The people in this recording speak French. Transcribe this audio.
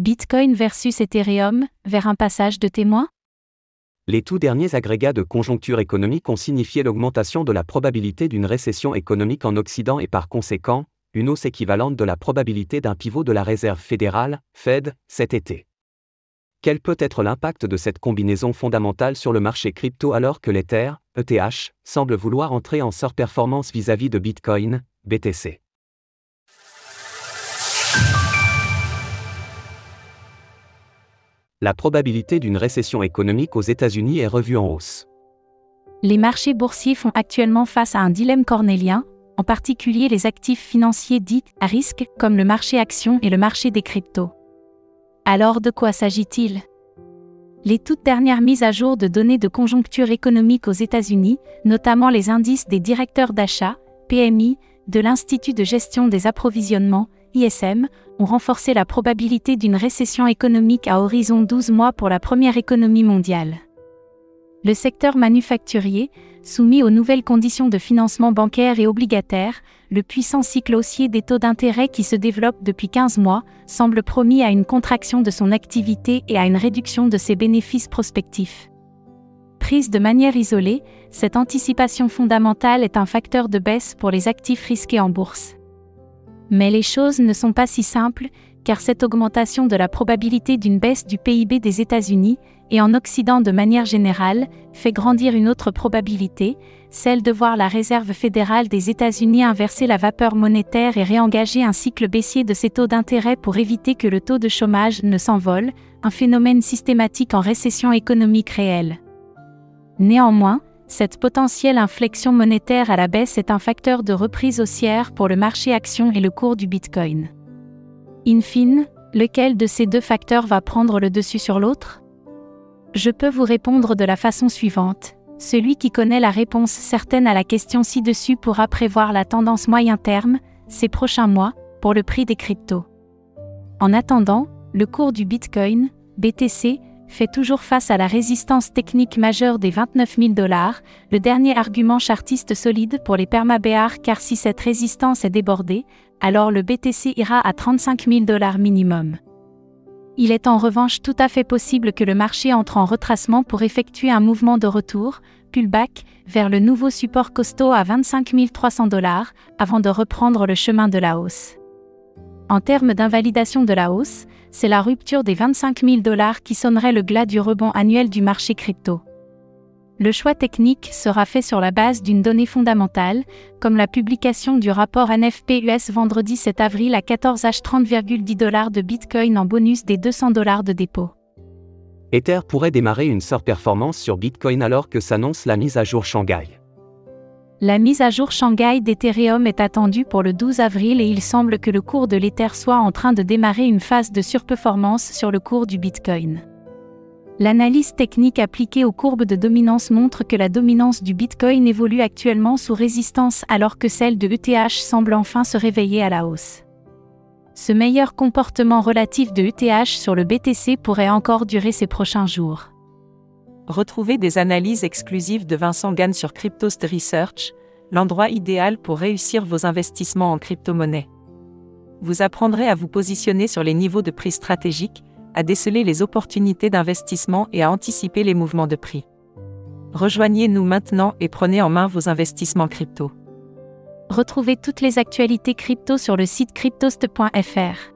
Bitcoin versus Ethereum, vers un passage de témoin? Les tout derniers agrégats de conjoncture économique ont signifié l'augmentation de la probabilité d'une récession économique en Occident et par conséquent, une hausse équivalente de la probabilité d'un pivot de la Réserve fédérale, Fed, cet été. Quel peut être l'impact de cette combinaison fondamentale sur le marché crypto alors que l'Ether, ETH, semble vouloir entrer en surperformance vis-à-vis de Bitcoin, BTC la probabilité d'une récession économique aux États-Unis est revue en hausse. Les marchés boursiers font actuellement face à un dilemme cornélien, en particulier les actifs financiers dits à risque, comme le marché actions et le marché des cryptos. Alors de quoi s'agit-il? Les toutes dernières mises à jour de données de conjoncture économique aux États-Unis, notamment les indices des directeurs d'achat, PMI, de l'Institut de gestion des approvisionnements, ISM, ont renforcé la probabilité d'une récession économique à horizon 12 mois pour la première économie mondiale. Le secteur manufacturier, soumis aux nouvelles conditions de financement bancaire et obligataire, le puissant cycle haussier des taux d'intérêt qui se développe depuis 15 mois, semble promis à une contraction de son activité et à une réduction de ses bénéfices prospectifs. Prise de manière isolée, cette anticipation fondamentale est un facteur de baisse pour les actifs risqués en bourse. Mais les choses ne sont pas si simples, car cette augmentation de la probabilité d'une baisse du PIB des États-Unis, et en Occident de manière générale, fait grandir une autre probabilité, celle de voir la Réserve fédérale des États-Unis inverser la vapeur monétaire et réengager un cycle baissier de ses taux d'intérêt pour éviter que le taux de chômage ne s'envole, un phénomène systématique en récession économique réelle. Néanmoins, cette potentielle inflexion monétaire à la baisse est un facteur de reprise haussière pour le marché action et le cours du Bitcoin. In fine, lequel de ces deux facteurs va prendre le dessus sur l'autre? Je peux vous répondre de la façon suivante. Celui qui connaît la réponse certaine à la question ci-dessus pourra prévoir la tendance moyen terme, ces prochains mois, pour le prix des cryptos. En attendant, le cours du Bitcoin, BTC, fait toujours face à la résistance technique majeure des 29 000 dollars, le dernier argument chartiste solide pour les permabéars car si cette résistance est débordée, alors le BTC ira à 35 000 dollars minimum. Il est en revanche tout à fait possible que le marché entre en retracement pour effectuer un mouvement de retour, pullback, vers le nouveau support costaud à 25 300 dollars, avant de reprendre le chemin de la hausse. En termes d'invalidation de la hausse, c'est la rupture des 25 000 dollars qui sonnerait le glas du rebond annuel du marché crypto. Le choix technique sera fait sur la base d'une donnée fondamentale, comme la publication du rapport NFP-US vendredi 7 avril à 14h 30,10 dollars de Bitcoin en bonus des 200 dollars de dépôt. Ether pourrait démarrer une performance sur Bitcoin alors que s'annonce la mise à jour Shanghai. La mise à jour Shanghai d'Ethereum est attendue pour le 12 avril et il semble que le cours de l'Ether soit en train de démarrer une phase de surperformance sur le cours du Bitcoin. L'analyse technique appliquée aux courbes de dominance montre que la dominance du Bitcoin évolue actuellement sous résistance alors que celle de ETH semble enfin se réveiller à la hausse. Ce meilleur comportement relatif de ETH sur le BTC pourrait encore durer ces prochains jours. Retrouvez des analyses exclusives de Vincent Gann sur Cryptost Research, l'endroit idéal pour réussir vos investissements en crypto-monnaie. Vous apprendrez à vous positionner sur les niveaux de prix stratégiques, à déceler les opportunités d'investissement et à anticiper les mouvements de prix. Rejoignez-nous maintenant et prenez en main vos investissements crypto. Retrouvez toutes les actualités crypto sur le site cryptost.fr.